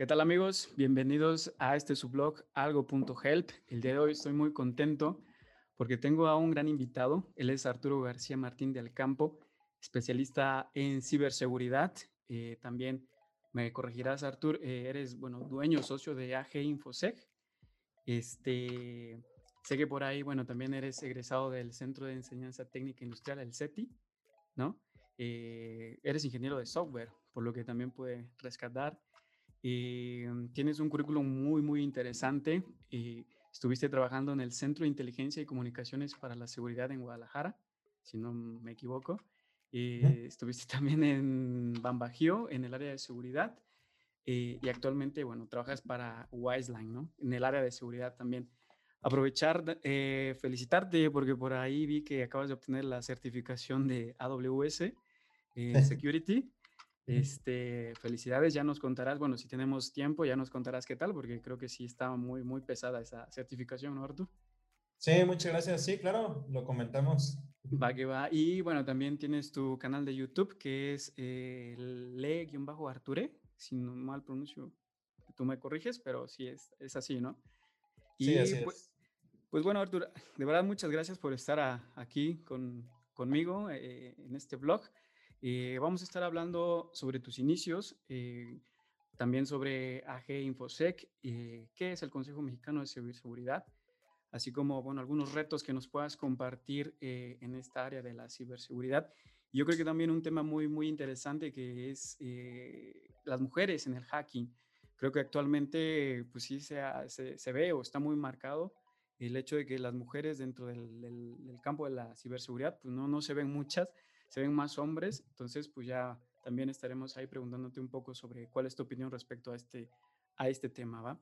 ¿Qué tal amigos? Bienvenidos a este blog algo.help. El día de hoy estoy muy contento porque tengo a un gran invitado. Él es Arturo García Martín de Alcampo, especialista en ciberseguridad. Eh, también me corregirás, Arturo, eh, eres, bueno, dueño, socio de AG Infosec. Este, sé que por ahí, bueno, también eres egresado del Centro de Enseñanza Técnica Industrial, el CETI, ¿no? Eh, eres ingeniero de software, por lo que también puede rescatar. Tienes un currículum muy, muy interesante. estuviste trabajando en el Centro de Inteligencia y Comunicaciones para la Seguridad en Guadalajara, si no me equivoco. estuviste también en Bambajío, en el área de seguridad. y actualmente, bueno, trabajas para Wiseline, ¿no? En el área de seguridad también. Aprovechar, eh, felicitarte porque por ahí vi que acabas de obtener la certificación de AWS eh, Security. Este, felicidades, ya nos contarás, bueno, si tenemos tiempo, ya nos contarás qué tal, porque creo que sí está muy, muy pesada esa certificación, ¿no, Artur? Sí, muchas gracias. Sí, claro, lo comentamos. Va que va. Y bueno, también tienes tu canal de YouTube que es eh, le-arture, si no mal pronuncio, tú me corriges, pero sí es, es así, ¿no? Y sí, así pues, pues, bueno, Artur, de verdad muchas gracias por estar aquí con, conmigo eh, en este blog. Eh, vamos a estar hablando sobre tus inicios, eh, también sobre AG Infosec, eh, qué es el Consejo Mexicano de Ciberseguridad, así como bueno, algunos retos que nos puedas compartir en esta área de la ciberseguridad. Yo creo que también un tema muy, muy interesante que es las mujeres en el hacking. Creo que actualmente pues sí se, se, se, ve o está muy marcado el hecho de que las mujeres dentro del, del, del campo de la ciberseguridad pues no, no se ven muchas se ven más hombres, entonces pues ya también estaremos ahí preguntándote un poco sobre cuál es tu opinión respecto a este, a este tema, ¿va?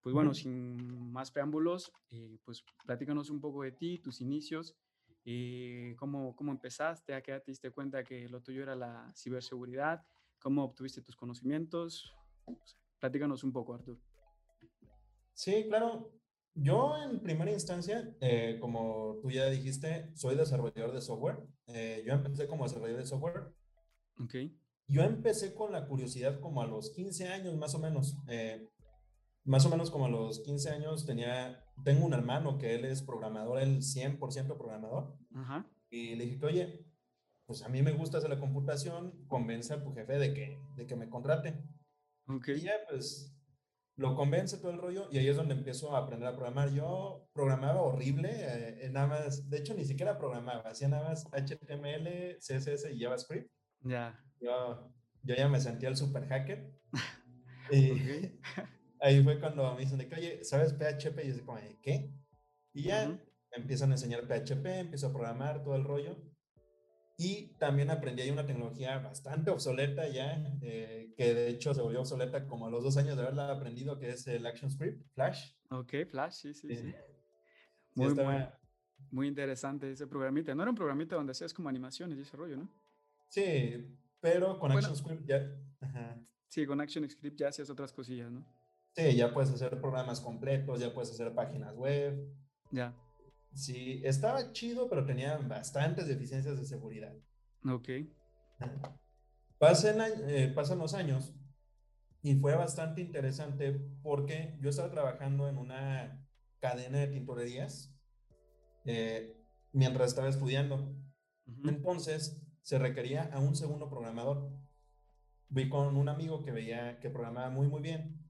Pues bueno, sin más preámbulos, eh, pues platícanos un poco de ti, tus inicios, eh, cómo, cómo empezaste, a qué te diste cuenta que lo tuyo era la ciberseguridad, cómo obtuviste tus conocimientos. platícanos un poco, Artur. Sí, claro. Yo en primera instancia, eh, como tú ya dijiste, soy desarrollador de software. Eh, yo empecé como desarrollador de software. Ok. Yo empecé con la curiosidad como a los 15 años más o menos. Eh, más o menos como a los 15 años tenía, tengo un hermano que él es programador, él 100% programador. Ajá. Y le dije, oye, pues a mí me gusta hacer la computación, convence a tu jefe de que, de que me contrate. Ok. Y ya, pues lo convence todo el rollo y ahí es donde empiezo a aprender a programar. Yo programaba horrible, eh, nada más, de hecho ni siquiera programaba, hacía nada más HTML, CSS y JavaScript. Ya. Yo, yo ya me sentía el super hacker. y ahí fue cuando me dicen de que, oye, ¿sabes PHP? Y yo como, ¿qué? Y ya empiezan a enseñar PHP, empiezo a programar todo el rollo. Y también aprendí ahí una tecnología bastante obsoleta ya, eh, que de hecho se volvió obsoleta como a los dos años de haberla aprendido, que es el ActionScript, Flash. Ok, Flash, sí, sí, sí. Muy, muy, interesante ese programita. No era un programita donde hacías como animaciones y ese rollo, ¿no? Sí, pero con ActionScript ya... Sí, con ActionScript ya hacías otras cosillas, ¿no? Sí, ya puedes hacer programas completos, ya puedes hacer páginas web. Ya. Sí, estaba chido, pero tenía bastantes deficiencias de seguridad. Ok. Pasan, eh, pasan los años y fue bastante interesante porque yo estaba trabajando en una cadena de tintorerías eh, mientras estaba estudiando. Entonces se requería a un segundo programador. Vi con un amigo que veía que programaba muy, muy bien.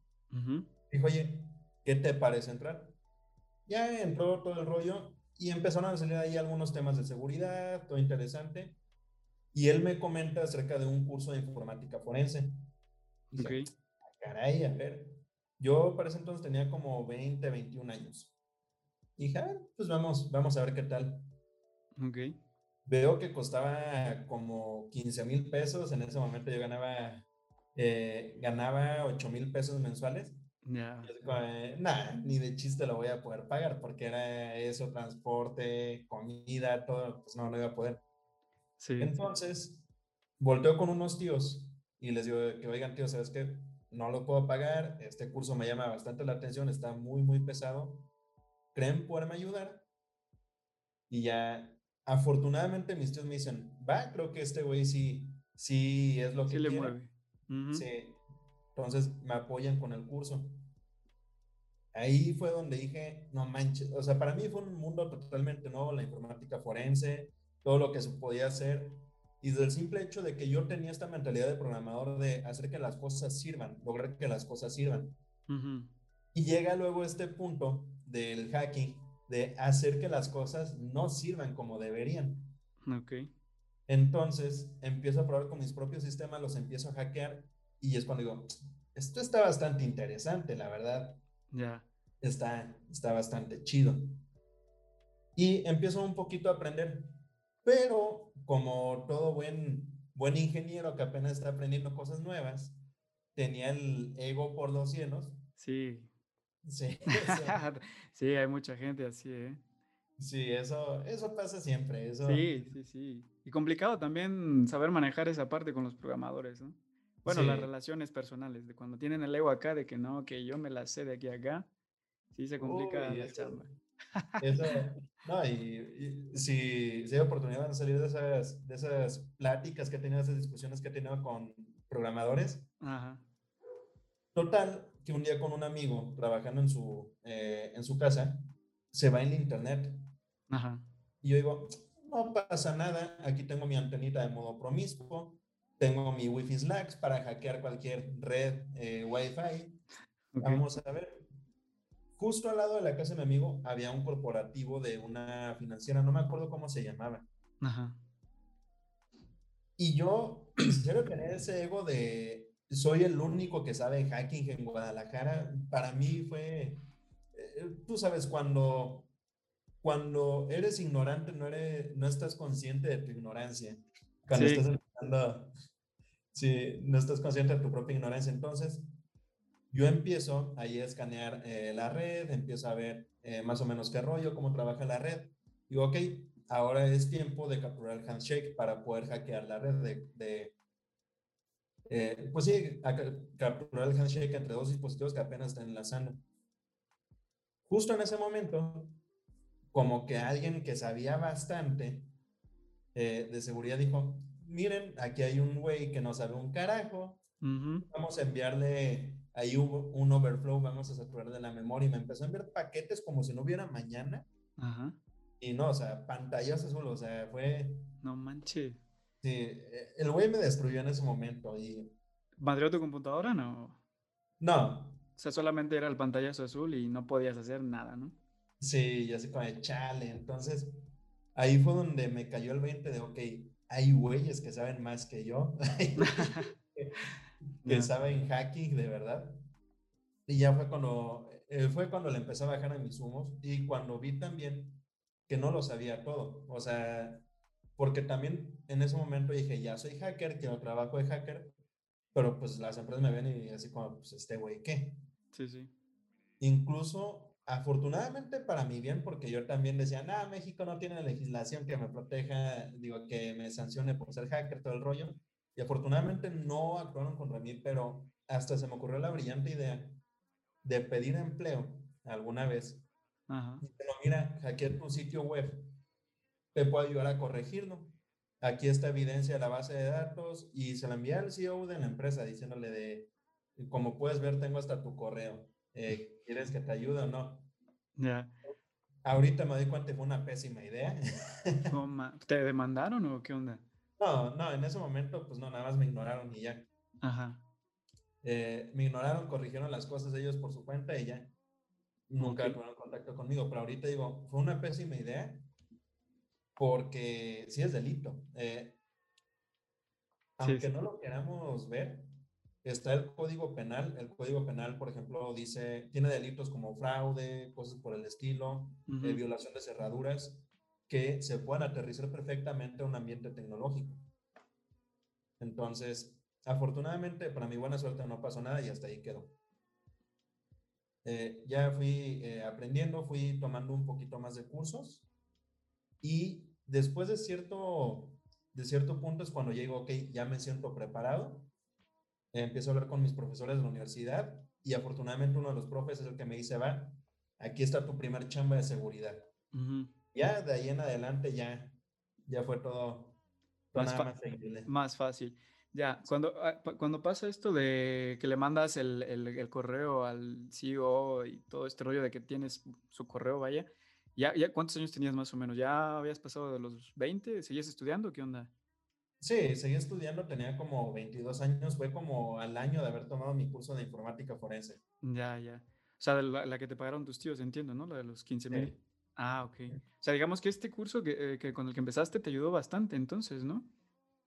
Dijo, oye, ¿qué te parece entrar? Ya entró todo el rollo y empezaron a salir ahí algunos temas de seguridad, todo interesante. Y él me comenta acerca de un curso de informática forense. Ok. Ah, caray, a ver. Yo para ese entonces tenía como 20, 21 años. Y dije, ah, pues vamos, vamos a ver qué tal. Ok. Veo que costaba como 15 mil pesos. En ese momento yo ganaba, eh, ganaba 8 mil pesos mensuales. Ya. Nada, ni de chiste lo voy a poder pagar porque era eso, transporte, comida, todo, pues no, no iba a poder. Sí. Entonces, volteo con unos tíos y les digo que, oigan, tío, ¿sabes qué? No lo puedo pagar, este curso me llama bastante la atención, está muy, muy pesado. ¿Creen poderme ayudar? Y ya, afortunadamente mis tíos me dicen, va, creo que este güey sí, sí es lo que le mueve. Sí. Entonces me apoyan con el curso. Ahí fue donde dije, no manches, o sea, para mí fue un mundo totalmente nuevo, la informática forense, todo lo que se podía hacer. Y del simple hecho de que yo tenía esta mentalidad de programador de hacer que las cosas sirvan, lograr que las cosas sirvan. Y llega luego este punto del hacking, de hacer que las cosas no sirvan como deberían. Ok. Entonces empiezo a probar con mis propios sistemas, los empiezo a hackear y es cuando digo, esto está bastante interesante, la verdad. Ya. Está, está bastante chido. Y empiezo un poquito a aprender, pero como todo buen, buen ingeniero que apenas está aprendiendo cosas nuevas, tenía el ego por los cielos. Sí. Sí. sí, hay mucha gente así, ¿eh? Sí, eso, eso pasa siempre. Eso... Sí, sí, sí. Y complicado también saber manejar esa parte con los programadores, ¿no? Bueno, las relaciones personales, de cuando tienen el ego acá, de que no, que yo me la sé de aquí a acá, sí se complica la chamba. Eso, no, y, si, si, hay oportunidad de salir de esas, de esas pláticas que he tenido, esas discusiones que he tenido con programadores. Ajá. Total, que un día con un amigo trabajando en su, eh, en su casa, se va en internet. Ajá. Y yo digo, no pasa nada, aquí tengo mi antenita de modo promiscuo, tengo mi Wi-Fi Slacks para hackear cualquier red eh, Wi-Fi. Vamos a ver. Justo al lado de la casa de mi amigo había un corporativo de una financiera, no me acuerdo cómo se llamaba. Ajá. Y yo quisiera tener ese ego de soy el único que sabe hacking en Guadalajara. Para mí fue, eh, tú sabes, cuando, cuando eres ignorante, no, eres, no estás consciente de tu ignorancia. Cuando estás empezando, sí, no estás consciente de tu propia ignorancia. Entonces, yo empiezo ahí a escanear eh, la red, empiezo a ver eh, más o menos qué rollo, cómo trabaja la red. Digo, ok, ahora es tiempo de capturar el handshake para poder hackear la red de, de eh, pues sí, capturar el handshake entre dos dispositivos que apenas están enlazando. Justo en ese momento, como que alguien que sabía bastante de seguridad dijo, miren, aquí hay un güey que no sabe un carajo, vamos a enviarle ahí hubo un overflow, vamos a saturar de la memoria y me empezó a enviar paquetes como si no hubiera mañana. Ajá. Y no, o sea, pantallas azul, o sea, fue... No manches. Sí, e, el güey me destruyó en ese momento y... ¿Madrió tu computadora no? No. O sea, solamente era el pantallazo azul y no podías hacer nada, ¿no? Sí, ya sé como de chale. Entonces, ahí fue donde me cayó el 20 de, ok, hay güeyes que saben más que yo. que saben hacking de verdad. Y ya fue cuando, eh, fue cuando le empecé a bajar a mis humos y cuando vi también que no lo sabía todo. O sea, porque también en ese momento dije, ya soy hacker, quiero trabajo de hacker, pero pues las empresas me ven y así como, pues este güey, ¿qué? Sí, sí. Incluso, afortunadamente para mí bien, porque yo también decía, nada, México no tiene legislación que me proteja, digo, que me sancione por ser hacker, todo el rollo. Y afortunadamente no actuaron contra mí, pero hasta se me ocurrió la brillante idea de pedir empleo alguna vez. Ajá. Pero mira, hackear tu sitio web, te puedo ayudar a corregirlo. Aquí está evidencia de la base de datos y se la envía al CEO de la empresa diciéndole de, como puedes ver, tengo hasta tu correo. Eh, ¿Quieres que te ayude o no? Ya. Ahorita me doy cuenta que fue una pésima idea. ¿Te demandaron o qué onda? No, no, en ese momento, pues no, nada más me ignoraron y ya. Ajá. Eh, me ignoraron, corrigieron las cosas ellos por su cuenta y ya. Nunca tuvieron contacto conmigo, pero ahorita digo, fue una pésima idea porque sí es delito. Eh, aunque no lo queramos ver, está el código penal. El código penal, por ejemplo, dice, tiene delitos como fraude, cosas por el estilo, eh, violación de cerraduras que se puedan aterrizar perfectamente a un ambiente tecnológico. Entonces, afortunadamente, para mi buena suerte no pasó nada y hasta ahí quedó. Eh, ya fui eh, aprendiendo, fui tomando un poquito más de cursos y después de cierto, de cierto punto es cuando llego, ok, ya me siento preparado, empiezo a hablar con mis profesores de la universidad y afortunadamente uno de los profes es el que me dice, va, aquí está tu primer chamba de seguridad ya de ahí en adelante ya, ya fue todo, más, más, fácil. Ya, cuando, ah, cuando pasa esto de que le mandas el, el, correo al CEO y todo este rollo de que tienes su correo, vaya, ¿ya, ya cuántos años tenías más o menos? ¿Ya habías pasado de los 20? ¿Seguías estudiando? ¿Qué onda? Sí, seguí estudiando, tenía como 22 años, fue como al año de haber tomado mi curso de informática forense. Ya, ya. O sea, la, que te pagaron tus tíos, entiendo, ¿no? La de los 15 mil. Ah, ok. O sea, digamos que este curso que, eh, que con el que empezaste te ayudó bastante entonces, ¿no?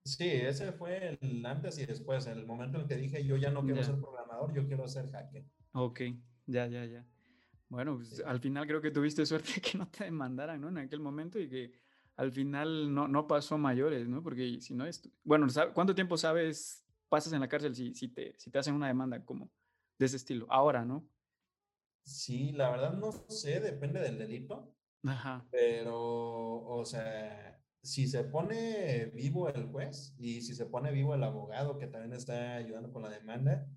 Sí, ese fue el antes y después, el momento en que dije yo ya no quiero ser programador, yo quiero ser hacker. Ok, ya, ya, ya. Bueno, pues, al final creo que tuviste suerte que no te demandaran, ¿no? En aquel momento y que al final no, no pasó mayores, ¿no? Porque si no es... Bueno, ¿cuánto tiempo sabes, pasas en la cárcel si, si, te, si te hacen una demanda como de ese estilo? Ahora, ¿no? Sí, la verdad no sé, depende del delito. Ajá. Pero, o sea, si se pone vivo el juez y si se pone vivo el abogado que también está ayudando con la demanda,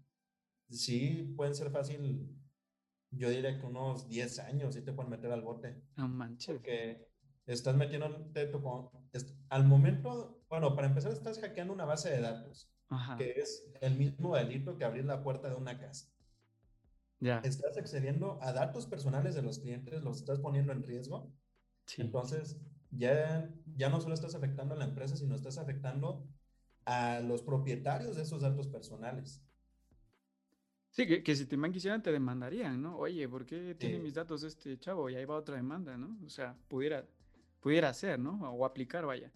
sí pueden ser fácil, yo diría que unos 10 años sí te pueden meter al bote. No manches. Porque estás metiendo al momento, bueno, para empezar estás hackeando una base de datos, que es el mismo delito que abrir la puerta de una casa. Ya. Estás accediendo a datos personales de los clientes, los estás poniendo en riesgo. Sí. Entonces, ya, ya no solo estás afectando a la empresa, sino estás afectando a los propietarios de esos datos personales. Sí, que, si te quisieran te demandarían, ¿no? Oye, ¿por qué tiene mis datos este chavo? Y ahí va otra demanda, ¿no? O sea, pudiera, pudiera ser, ¿no? O aplicar, vaya.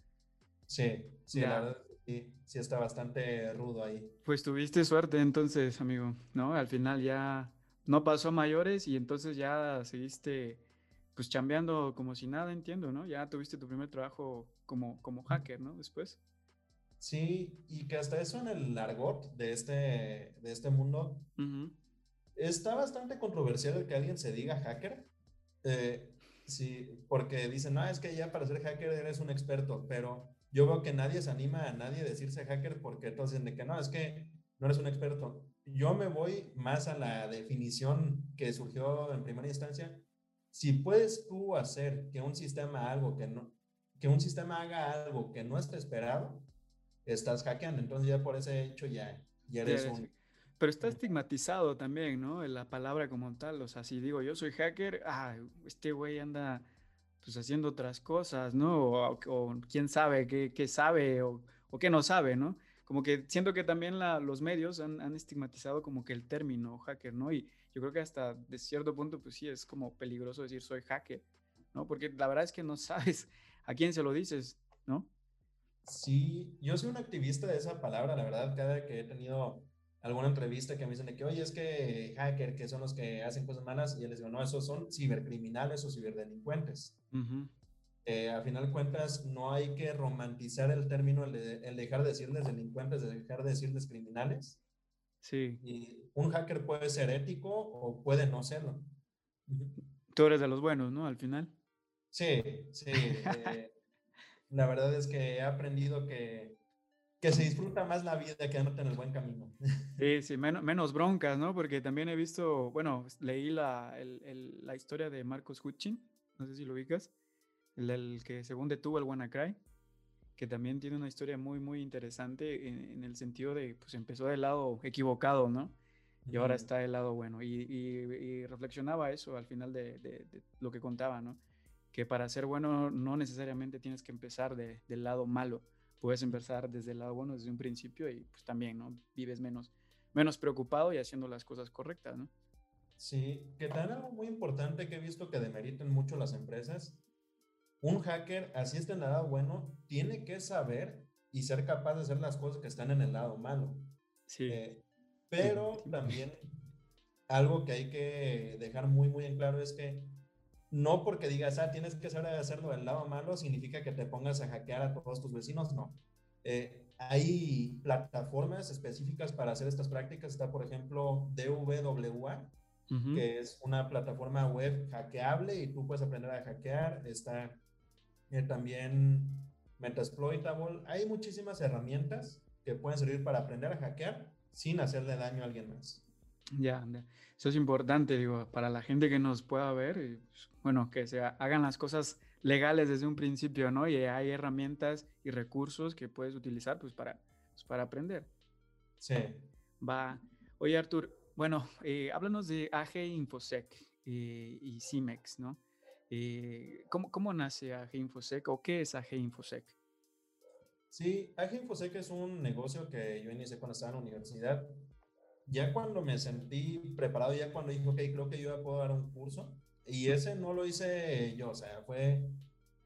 Sí, sí, la verdad, sí, sí está bastante rudo ahí. Pues tuviste suerte entonces, amigo, ¿no? Al final ya no pasó a mayores y entonces ya seguiste pues chambeando como si nada, entiendo, ¿no? Ya tuviste tu primer trabajo como, como hacker, ¿no? Después. Sí, y que hasta eso en el argot de este, de este mundo está bastante controversial el que alguien se diga hacker. Eh, sí, porque dicen, no, es que ya para ser hacker eres un experto, pero yo veo que nadie se anima a nadie a decirse hacker porque todos dicen de que no, es que no eres un experto. Yo me voy más a la definición que surgió en primera instancia, si puedes tú hacer que un sistema algo que no, que un sistema haga algo que no está esperado, estás hackeando. Entonces ya por ese hecho ya, ya eres un... Pero está estigmatizado también, ¿no? La palabra como tal. O sea, si digo yo soy hacker, ah, este güey anda pues haciendo otras cosas, ¿no? O, quién sabe qué, sabe o, o, qué no sabe, ¿no? Como que siento que también la, los medios han, han, estigmatizado como que el término hacker, ¿no? Y, yo creo que hasta de cierto punto, pues sí, es como peligroso decir soy hacker, ¿no? Porque la verdad es que no sabes a quién se lo dices, ¿no? Sí, yo soy un activista de esa palabra, la verdad, cada que he tenido alguna entrevista que me dicen de que, oye, es que hacker, que son los que hacen cosas malas, y yo les digo, no, esos son cibercriminales o ciberdelincuentes. Eh, al final de cuentas, no hay que romantizar el término, el, el dejar de decirles delincuentes, de dejar de decirles criminales. Sí. Y un hacker puede ser ético o puede no serlo. Tú eres de los buenos, ¿no? Al final. Sí, sí. Eh, la verdad es que he aprendido que, que se disfruta más la vida quedándote en el buen camino. Sí, sí, menos, menos broncas, ¿no? Porque también he visto, bueno, leí la, el, la historia de Marcos Hutchin, no sé si lo ubicas, el, el que según detuvo el WannaCry que también tiene una historia muy, muy interesante en, el sentido de, pues empezó del lado equivocado, ¿no? Y ahora está del lado bueno. Y, reflexionaba eso al final de, lo que contaba, ¿no? Que para ser bueno no necesariamente tienes que empezar del lado malo. Puedes empezar desde el lado bueno desde un principio y pues también, ¿no? Vives menos, menos preocupado y haciendo las cosas correctas, ¿no? Sí, que también algo muy importante que he visto que demeritan mucho las empresas un hacker, así está en el lado bueno, tiene que saber y ser capaz de hacer las cosas que están en el lado malo. Sí. Eh, pero también algo que hay que dejar muy, muy en claro es que no porque digas, ah, tienes que saber hacerlo del lado malo, significa que te pongas a hackear a todos tus vecinos, no. Eh, hay plataformas específicas para hacer estas prácticas. Está, por ejemplo, DWA, que es una plataforma web hackeable y tú puedes aprender a hackear. Está eh, también Metasploitable. Hay muchísimas herramientas que pueden servir para aprender a hackear sin hacerle daño a alguien más. Ya, eso es importante, digo, para la gente que nos pueda ver, pues, bueno, que se hagan las cosas legales desde un principio, ¿no? Y hay herramientas y recursos que puedes utilizar, pues, para, pues, para aprender. Sí. Va. Oye, Artur, bueno, eh, háblanos de AG Infosec eh, y CIMEX, ¿no? Eh, ¿cómo, ¿Cómo nace AG Infosec o qué es AG Infosec? Sí, AG Infosec es un negocio que yo inicié cuando estaba en la universidad. Ya cuando me sentí preparado, ya cuando dije, ok, creo que yo ya puedo dar un curso, y ese no lo hice yo, o sea, fue,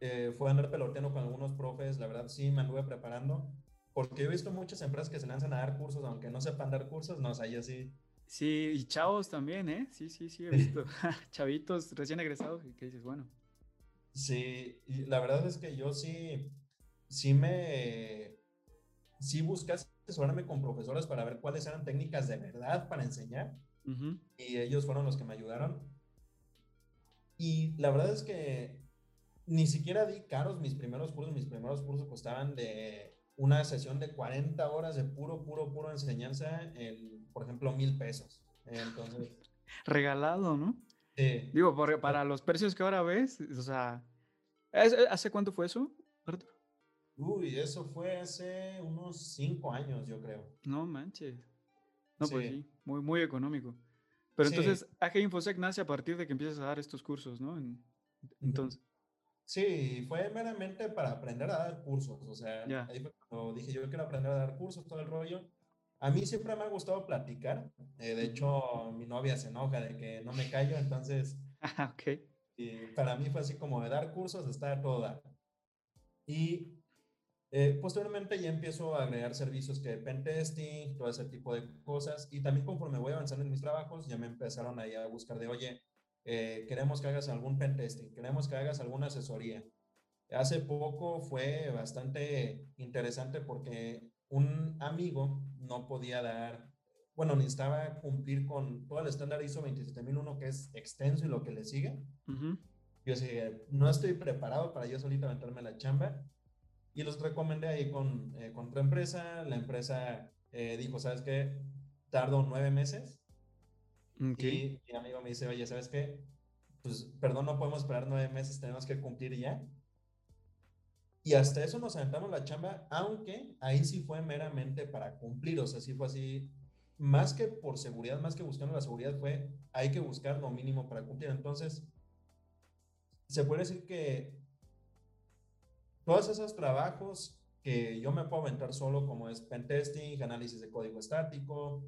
eh, fue andar peloteando con algunos profes, la verdad sí me anduve preparando, porque he visto muchas empresas que se lanzan a dar cursos, aunque no sepan dar cursos, no, o sea, yo sí. Sí, y chavos también, ¿eh? Sí, sí, sí, he visto chavitos recién egresados que dices, bueno. Sí, y la verdad es que yo sí, sí me, sí busqué asesorarme con profesores para ver cuáles eran técnicas de verdad para enseñar. Y ellos fueron los que me ayudaron. Y la verdad es que ni siquiera di caros mis primeros cursos. Mis primeros cursos costaban de una sesión de 40 horas de puro, puro, puro enseñanza, en, por ejemplo, mil pesos. Entonces. Regalado, ¿no? Sí. Digo, porque para los precios que ahora ves, o sea, ¿hace cuánto fue eso, Uy, eso fue hace unos cinco años, yo creo. No manches. No, pues sí, muy, muy económico. Pero entonces, AG Infosec nace a partir de que empiezas a dar estos cursos, ¿no? entonces. Sí, fue meramente para aprender a dar cursos. O sea, ahí fue cuando dije, yo quiero aprender a dar cursos, todo el rollo. A mí siempre me ha gustado platicar. Eh, de hecho, mi novia se enoja de que no me callo, entonces. Ah, ok. Y para mí fue así como de dar cursos, estar toda. Y eh, posteriormente ya empiezo a agregar servicios que pen testing, todo ese tipo de cosas. Y también conforme voy avanzando en mis trabajos, ya me empezaron ahí a buscar de, oye, eh, queremos que hagas algún pen testing, queremos que hagas alguna asesoría. Hace poco fue bastante interesante porque un amigo no podía dar, bueno, necesitaba cumplir con todo el estándar ISO 27001 que es extenso y lo que le sigue. Yo decía, no estoy preparado para yo solito aventarme la chamba y los recomendé ahí con, eh, con otra empresa. La empresa eh, dijo, ¿sabes qué? Tardo nueve meses. Y mi amigo me dice, oye, ¿sabes qué? Pues, perdón, no podemos esperar nueve meses, tenemos que cumplir ya. Y hasta eso nos aventamos la chamba, aunque ahí sí fue meramente para cumplir, o sea, sí fue así, más que por seguridad, más que buscando la seguridad, fue, hay que buscar lo mínimo para cumplir. Entonces, se puede decir que todos esos trabajos que yo me puedo aventar solo, como es pentesting, análisis de código estático,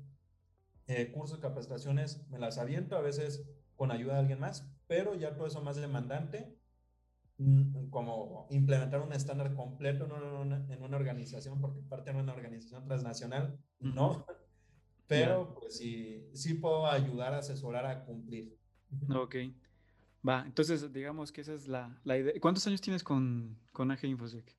eh, cursos, capacitaciones, me las aviento a veces con ayuda de alguien más, pero ya todo eso más demandante, como implementar un estándar completo en una, en una organización, porque parte de una organización transnacional, no, pero pues sí, sí puedo ayudar a asesorar a cumplir. Ok. Va, entonces digamos que esa es la, la idea. ¿Cuántos años tienes con, con AG Infosec?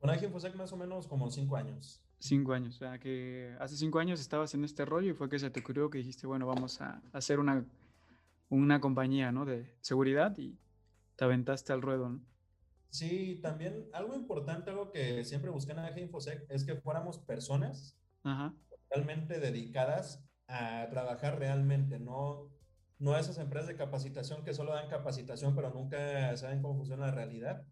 Con AG Infosec más o menos como cinco años. Cinco años, o sea que hace cinco años estabas en este rollo y fue que se te ocurrió que dijiste, bueno, vamos a hacer una, una compañía, ¿no? De seguridad y te aventaste al ruedo, ¿no? Sí, también algo importante, algo que siempre busqué en AG Infosec es que fuéramos personas realmente dedicadas a trabajar realmente, no no esas empresas de capacitación que solo dan capacitación, pero nunca saben cómo funciona la realidad.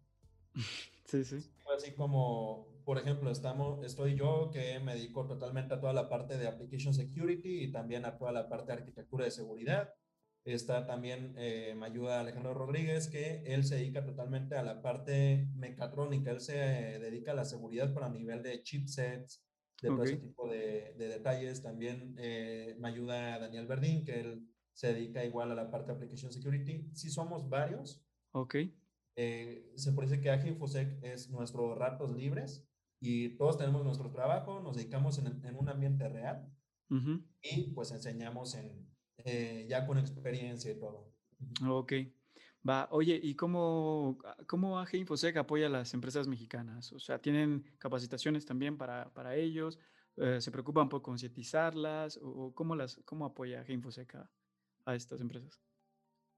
Sí, sí. Así como, por ejemplo, estamos, estoy yo que me dedico totalmente a toda la parte de application security y también a toda la parte de arquitectura de seguridad. Está también, eh, me ayuda Alejandro Rodríguez, que él se dedica totalmente a la parte mecatrónica. Él se eh, dedica a la seguridad para nivel de chipsets, de todo ese tipo de, detalles. También eh, me ayuda Daniel Verdín, que él se dedica igual a la parte de Application Security. Si somos varios. Ok. Eh, se parece que AG Infosec es nuestros ratos libres y todos tenemos nuestro trabajo, nos dedicamos en, en un ambiente real y pues enseñamos en, eh, ya con experiencia y todo. Ok. Va, oye, ¿y cómo, cómo AG Infosec apoya a las empresas mexicanas? O sea, ¿tienen capacitaciones también para, para ellos? Eh, ¿Se preocupan por concientizarlas? ¿O cómo, las, cómo apoya AG Infosec a, a estas empresas?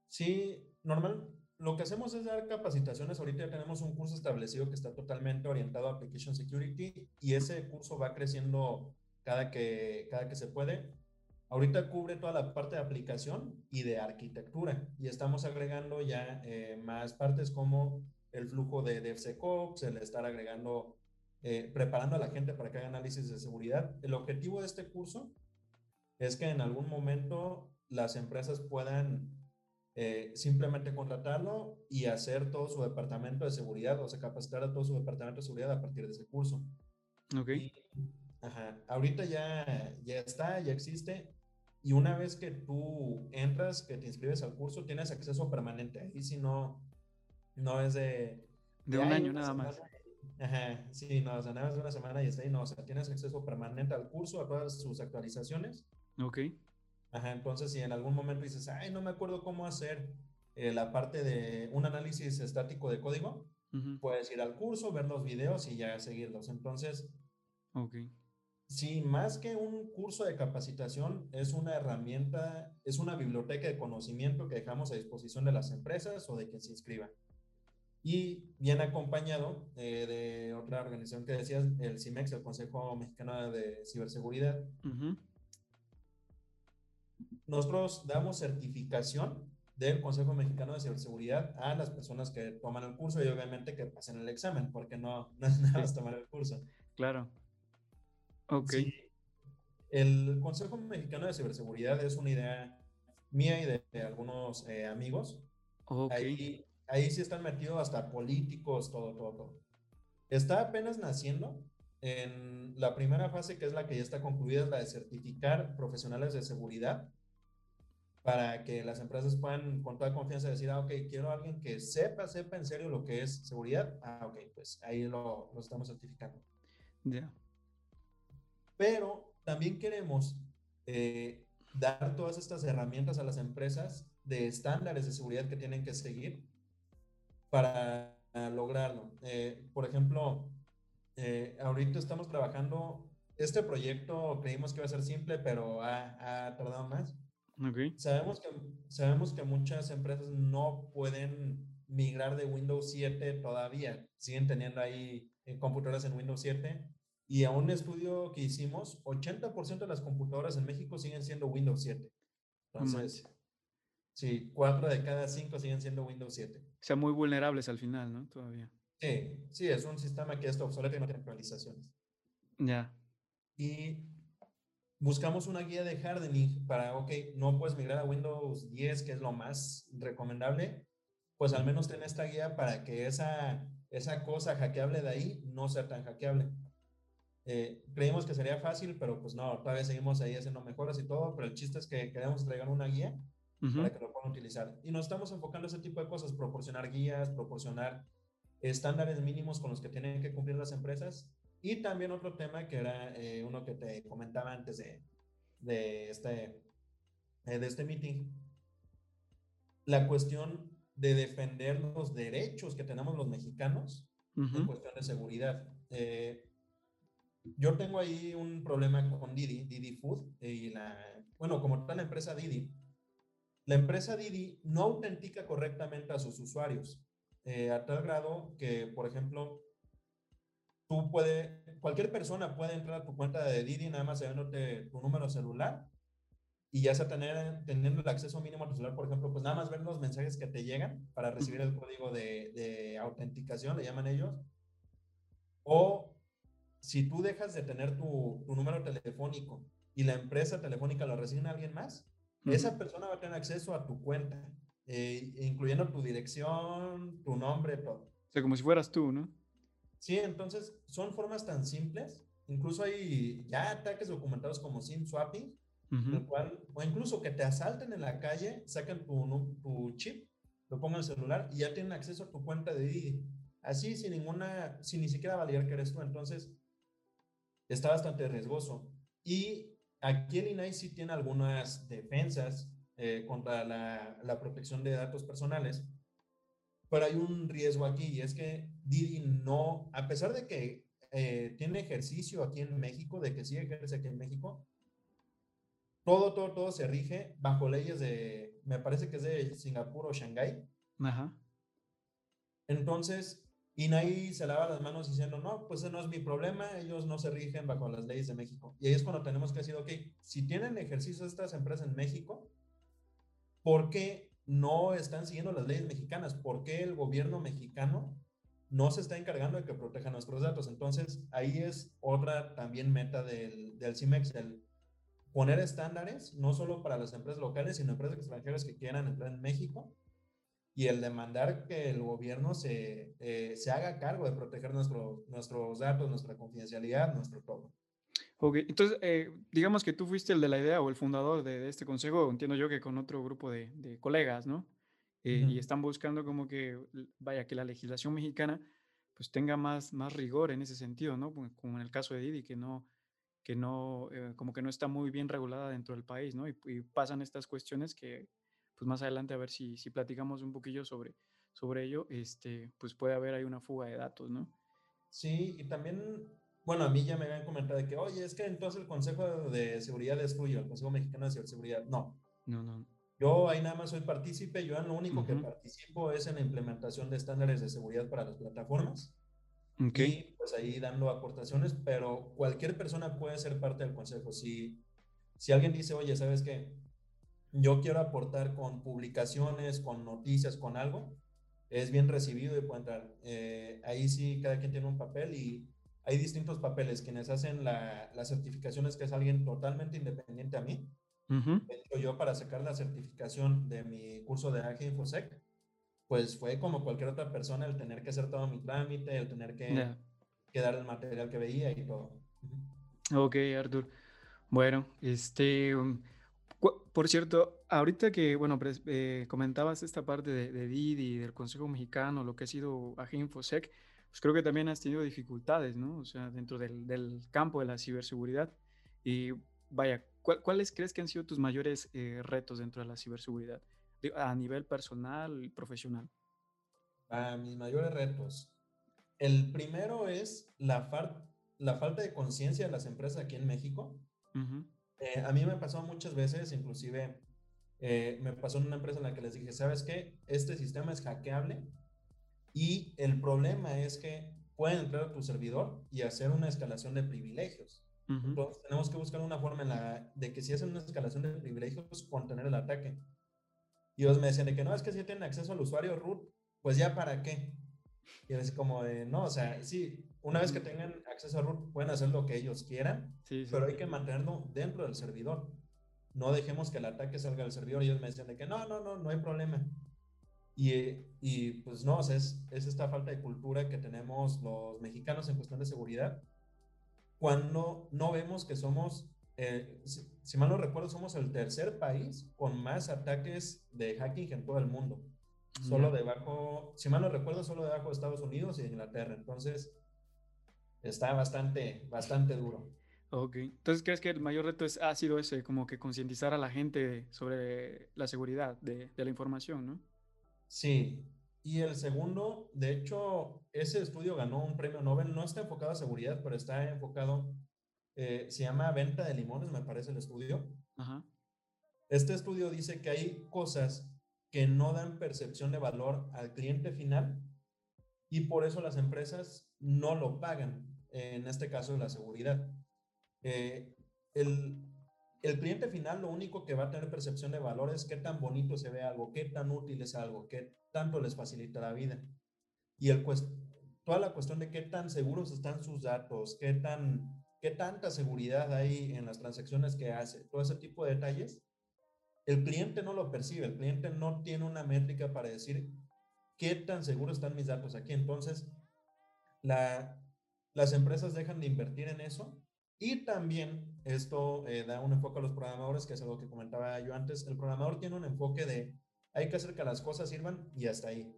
Sí, normal. Lo que hacemos es dar capacitaciones. Ahorita ya tenemos un curso establecido que está totalmente orientado a Application Security y ese curso va creciendo cada que, cada que se puede. Ahorita cubre toda la parte de aplicación y de arquitectura y estamos agregando ya eh, más partes como el flujo de DevSecOps, el estar agregando eh, preparando a la gente para que haga análisis de seguridad. El objetivo de este curso es que en algún momento las empresas puedan eh, simplemente contratarlo y hacer todo su departamento de seguridad, o sea, capacitar a todo su departamento de seguridad a partir de ese curso. Ok. ajá, ahorita ya, ya está, ya existe. Y una vez que tú entras, que te inscribes al curso, tienes acceso permanente. Y si no, no es de... De, un año nada más. Ajá, sí, no, o sea, nada más de una semana y está ahí, no, o sea, tienes acceso permanente al curso, a todas sus actualizaciones. Ok. Ajá, entonces si en algún momento dices, ay, no me acuerdo cómo hacer eh, la parte de un análisis estático de código, puedes ir al curso, ver los videos y ya seguirlos. Entonces, ok. Sí, más que un curso de capacitación, es una herramienta, es una biblioteca de conocimiento que dejamos a disposición de las empresas o de quien se inscriba. Y viene acompañado eh, de otra organización que decías, el CIMEX, el Consejo Mexicano de Ciberseguridad. Nosotros damos certificación del Consejo Mexicano de Ciberseguridad a las personas que toman el curso y obviamente que pasen el examen, porque no, no es nada más tomar el curso. Claro. Ok. El Consejo Mexicano de Ciberseguridad es una idea mía y de, algunos eh, amigos. Okay. Ahí, sí están metidos hasta políticos, todo, todo, todo. Está apenas naciendo. En la primera fase, que es la que ya está concluida, es la de certificar profesionales de seguridad para que las empresas puedan con toda confianza decir, ah, ok, quiero a alguien que sepa, sepa en serio lo que es seguridad. Ah, ok, pues ahí lo, lo estamos certificando. Ya. Pero también queremos eh, dar todas estas herramientas a las empresas de estándares de seguridad que tienen que seguir para lograrlo. Eh, por ejemplo, eh, ahorita estamos trabajando, este proyecto creímos que iba a ser simple, pero ha, ha tardado más. Sabemos, que, sabemos que muchas empresas no pueden migrar de Windows 7 todavía, siguen teniendo ahí eh, computadoras en Windows 7 y a un estudio que hicimos, 80% de las computadoras en México siguen siendo Windows 7. Entonces, sí, 4 de cada 5 siguen siendo Windows 7. O sea, muy vulnerables al final, ¿no? Todavía. Sí, sí, es un sistema que está obsoleto y no tiene actualizaciones. Ya. Y buscamos una guía de hardening para, ok, no puedes migrar a Windows 10, que es lo más recomendable, pues al menos ten esta guía para que esa, esa cosa hackeable de ahí no sea tan hackeable. Eh, creímos que sería fácil, pero pues no, todavía seguimos ahí haciendo mejoras y todo, pero el chiste es que queremos entregar una guía para que lo puedan utilizar. Y nos estamos enfocando en ese tipo de cosas, proporcionar guías, proporcionar estándares mínimos con los que tienen que cumplir las empresas y también otro tema que era eh, uno que te comentaba antes de, de, este, eh, de este meeting, la cuestión de defender los derechos que tenemos los mexicanos en cuestión de seguridad. Eh, yo tengo ahí un problema con Didi, Didi Food, y la, bueno, como está la empresa Didi, la empresa Didi no autentica correctamente a sus usuarios, a tal grado que, por ejemplo, tú puedes, cualquier persona puede entrar a tu cuenta de Didi nada más sabiéndote tu número celular y ya sea tener, teniendo el acceso mínimo a tu celular, por ejemplo, pues nada más ver los mensajes que te llegan para recibir el código de, de autenticación, le llaman ellos. O si tú dejas de tener tu, tu número telefónico y la empresa telefónica lo resigna a alguien más, esa persona va a tener acceso a tu cuenta, eh, incluyendo tu dirección, tu nombre, todo. O sea, como si fueras tú, ¿no? Sí, entonces son formas tan simples. Incluso hay ya ataques documentados como SIM swapping, cual, o incluso que te asalten en la calle, saquen tu, tu chip, lo pongan en el celular y ya tienen acceso a tu cuenta de Didi. Así, sin ninguna, sin ni siquiera validar que eres tú. Entonces, está bastante riesgoso. Y aquí el INAI sí tiene algunas defensas eh, contra la, la protección de datos personales pero hay un riesgo aquí y es que Didi no, a pesar de que eh, tiene ejercicio aquí en México, de que sí ejerce aquí en México, todo, todo, todo se rige bajo leyes de, me parece que es de Singapur o Shanghái. Ajá. Entonces, INAI se lava las manos diciendo, no, pues ese no es mi problema, ellos no se rigen bajo las leyes de México. Y ahí es cuando tenemos que decir, ok, si tienen ejercicio estas empresas en México, ¿por qué no están siguiendo las leyes mexicanas. ¿Por qué el gobierno mexicano no se está encargando de que proteja nuestros datos. Entonces, ahí es otra también meta del, del CIMEX, el poner estándares, no solo para las empresas locales, sino empresas extranjeras que quieran entrar en México, y el demandar que el gobierno se, eh, se haga cargo de proteger nuestro, nuestros datos, nuestra confidencialidad, nuestro todo. Ok, entonces, eh, digamos que tú fuiste el de la idea o el fundador de, este consejo, entiendo yo que con otro grupo de, de colegas, ¿no? Eh, y están buscando como que, vaya, que la legislación mexicana pues tenga más, más rigor en ese sentido, ¿no? Como en el caso de Didi, que no, que no, como que no está muy bien regulada dentro del país, ¿no? Y, y, pasan estas cuestiones que, pues más adelante a ver si, si platicamos un poquillo sobre, sobre ello, este, pues puede haber ahí una fuga de datos, ¿no? Sí, y también, bueno, a mí ya me habían comentado de que, oye, es que entonces el Consejo de Seguridad es tuyo, el Consejo Mexicano de Ciberseguridad. No. No, no. Yo ahí nada más soy partícipe, yo lo único que participo es en la implementación de estándares de seguridad para las plataformas. Okay. Y pues ahí dando aportaciones, pero cualquier persona puede ser parte del consejo. Si, si alguien dice, oye, ¿sabes qué? Yo quiero aportar con publicaciones, con noticias, con algo, es bien recibido y puede entrar. Eh, ahí sí, cada quien tiene un papel y hay distintos papeles. Quienes hacen la, las certificaciones, que es alguien totalmente independiente a mí. yo para sacar la certificación de mi curso de AG Infosec, pues fue como cualquier otra persona el tener que hacer todo mi trámite, el tener que, que dar el material que veía y todo. Ok, Artur. Bueno, este... Um, por cierto, ahorita que, bueno, eh, comentabas esta parte de, de, Didi, del Consejo Mexicano, lo que ha sido Infosec, pues creo que también has tenido dificultades, ¿no? O sea, dentro del, del campo de la ciberseguridad. Y vaya, ¿cuáles crees que han sido tus mayores eh, retos dentro de la ciberseguridad a nivel personal y profesional? A mis mayores retos. El primero es la, la falta de conciencia de las empresas aquí en México. Eh, a mí me pasó muchas veces, inclusive eh, me pasó en una empresa en la que les dije, ¿sabes qué? Este sistema es hackeable y el problema es que pueden entrar a tu servidor y hacer una escalación de privilegios. Entonces tenemos que buscar una forma en la, de que si hacen una escalación de privilegios, contener el ataque. Y ellos me decían de que no, es que si tienen acceso al usuario root, pues ya para qué. Y es como de, no, o sea, sí, una vez que tengan acceso a root, pueden hacer lo que ellos quieran, pero hay que mantenerlo dentro del servidor. No dejemos que el ataque salga del servidor. Y ellos me decían de que no, no, no, no hay problema. Y, y pues no, es, es esta falta de cultura que tenemos los mexicanos en cuestión de seguridad, cuando no vemos que somos, eh, si, mal no recuerdo, somos el tercer país con más ataques de hacking en todo el mundo. Solo debajo, si mal no recuerdo, solo debajo de Estados Unidos y Inglaterra. Entonces, está bastante, bastante duro. Ok, entonces crees que el mayor reto es, ha sido ese, como que concientizar a la gente sobre la seguridad de, de, la información, ¿no? Sí, y el segundo, de hecho, ese estudio ganó un premio Nobel, no está enfocado a seguridad, pero está enfocado, eh, se llama venta de limones, me parece el estudio. Ajá. Este estudio dice que hay cosas que no dan percepción de valor al cliente final y por eso las empresas no lo pagan, en este caso la seguridad. Eh, el, el, cliente final lo único que va a tener percepción de valor es qué tan bonito se ve algo, qué tan útil es algo, qué tanto les facilita la vida. Y el, toda la cuestión de qué tan seguros están sus datos, qué, tan, qué tanta seguridad hay en las transacciones que hace, todo ese tipo de detalles, el cliente no lo percibe, el cliente no tiene una métrica para decir qué tan seguros están mis datos aquí. Entonces, la, las empresas dejan de invertir en eso y también esto eh, da un enfoque a los programadores, que es algo que comentaba yo antes. El programador tiene un enfoque de hay que hacer que las cosas sirvan y hasta ahí.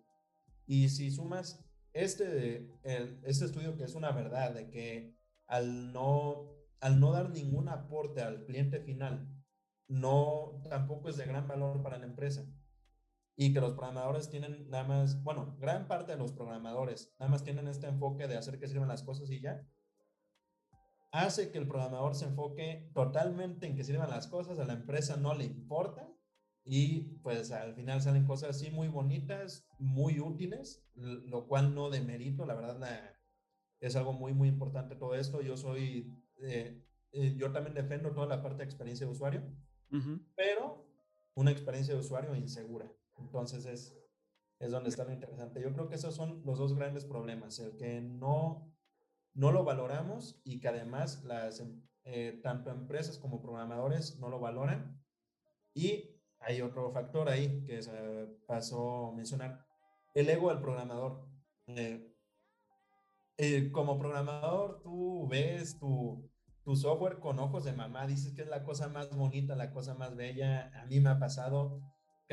Y si sumas este, este estudio que es una verdad de que al no, al no dar ningún aporte al cliente final, no tampoco es de gran valor para la empresa y que los programadores tienen nada más, bueno, gran parte de los programadores nada más tienen este enfoque de hacer que sirvan las cosas y ya, hace que el programador se enfoque totalmente en que sirvan las cosas, a la empresa no le importa y pues al final salen cosas así muy bonitas, muy útiles, lo cual no demerito, la verdad es algo muy, muy importante todo esto. Yo soy, eh, eh, yo también defendo toda la parte de experiencia de usuario, pero una experiencia de usuario insegura. Entonces es, es donde está lo interesante. Yo creo que esos son los dos grandes problemas, el que no, no lo valoramos y que además las, em, eh, tanto empresas como programadores no lo valoran. Y hay otro factor ahí que se pasó a mencionar, el ego del programador. Eh, eh, como programador, tú ves tu, tu software con ojos de mamá, dices que es la cosa más bonita, la cosa más bella. A mí me ha pasado,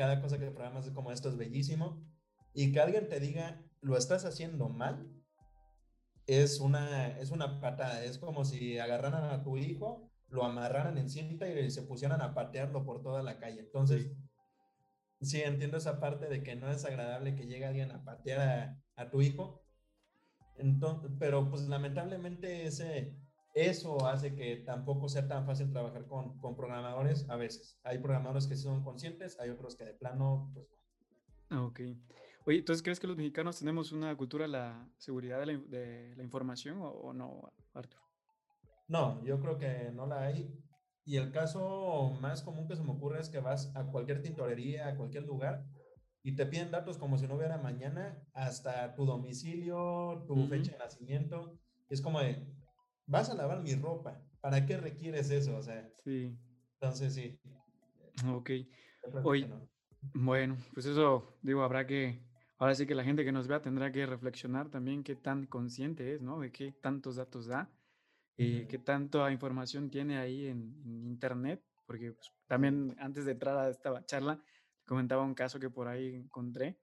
cada cosa que programas como esto es bellísimo. Y que alguien te diga, lo estás haciendo mal, es una, es una patada. Es como si agarraran a tu hijo, lo amarraran en cinta y se pusieran a patearlo por toda la calle. Entonces, sí, entiendo esa parte de que no es agradable que llegue alguien a patear a, a tu hijo. Entonces, pero pues lamentablemente ese, eso hace que tampoco sea tan fácil trabajar con, con programadores a veces. Hay programadores que sí son conscientes, hay otros que de plano, pues no. Ok. Oye, entonces, ¿crees que los mexicanos tenemos una cultura de la seguridad de la, de la información o, no, Arthur? No, yo creo que no la hay. Y el caso más común que se me ocurre es que vas a cualquier tintorería, a cualquier lugar, y te piden datos como si no hubiera mañana, hasta tu domicilio, tu fecha de nacimiento. Es como de, vas a lavar mi ropa, ¿para qué requieres eso? O sea, sí. Entonces, sí. Ok. Oye, bueno, pues eso, digo, habrá que, ahora sí que la gente que nos vea tendrá que reflexionar también qué tan consciente es, ¿no? De qué tantos datos da, eh, qué tanta información tiene ahí en, Internet, porque pues, también antes de entrar a esta charla, comentaba un caso que por ahí encontré,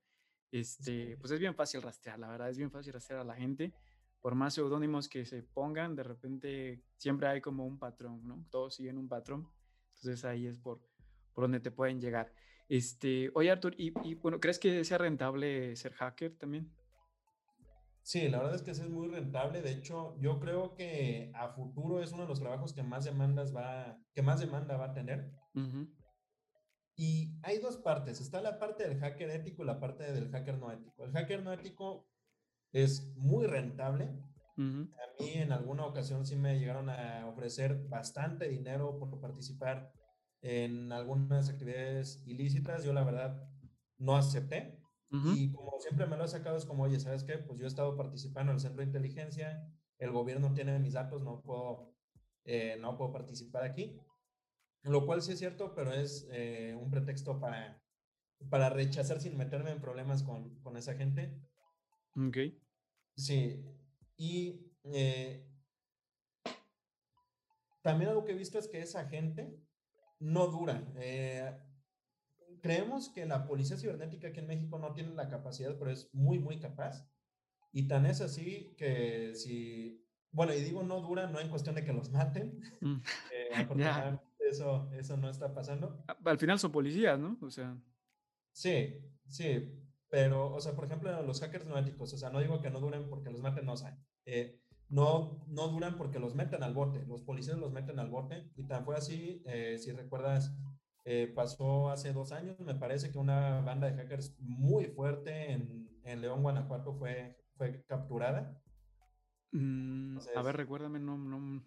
este, pues es bien fácil rastrear, la verdad, es bien fácil rastrear a la gente, por más seudónimos que se pongan, de repente siempre hay como un patrón, ¿no? Todos siguen un patrón, entonces ahí es por, por donde te pueden llegar. Este, oye, Artur, y, bueno, ¿crees que sea rentable ser hacker también? Sí, la verdad es que sí es muy rentable. De hecho, yo creo que a futuro es uno de los trabajos que más demandas va, que más demanda va a tener. Y hay dos partes. Está la parte del hacker ético y la parte del hacker no ético. El hacker no ético es muy rentable. A mí en alguna ocasión sí me llegaron a ofrecer bastante dinero por participar en algunas actividades ilícitas, yo la verdad no acepté. Y como siempre me lo he sacado, es como, oye, ¿sabes qué? Pues yo he estado participando en el centro de inteligencia, el gobierno tiene mis datos, no puedo, eh, no puedo participar aquí. Lo cual sí es cierto, pero es eh, un pretexto para, para rechazar sin meterme en problemas con, con esa gente. Ok. Sí. Y eh, también algo que he visto es que esa gente no dura. Eh, creemos que la policía cibernética aquí en México no tiene la capacidad, pero es muy, muy capaz. Y tan es así que si, bueno, y digo no dura, no en cuestión de que los maten. Mm. Eh, eso, eso no está pasando. Al final son policías, ¿no? O sea. Sí, sí. Pero, o sea, por ejemplo, los hackers no éticos, o sea, no digo que no duren porque los maten, no, o sea, eh, no, no duran porque los meten al bote, los policías los meten al bote y tan fue así, eh, si recuerdas, eh, pasó hace dos años, me parece que una banda de hackers muy fuerte en, en León, Guanajuato fue, fue capturada. Mm, a ver, recuérdame, no, no.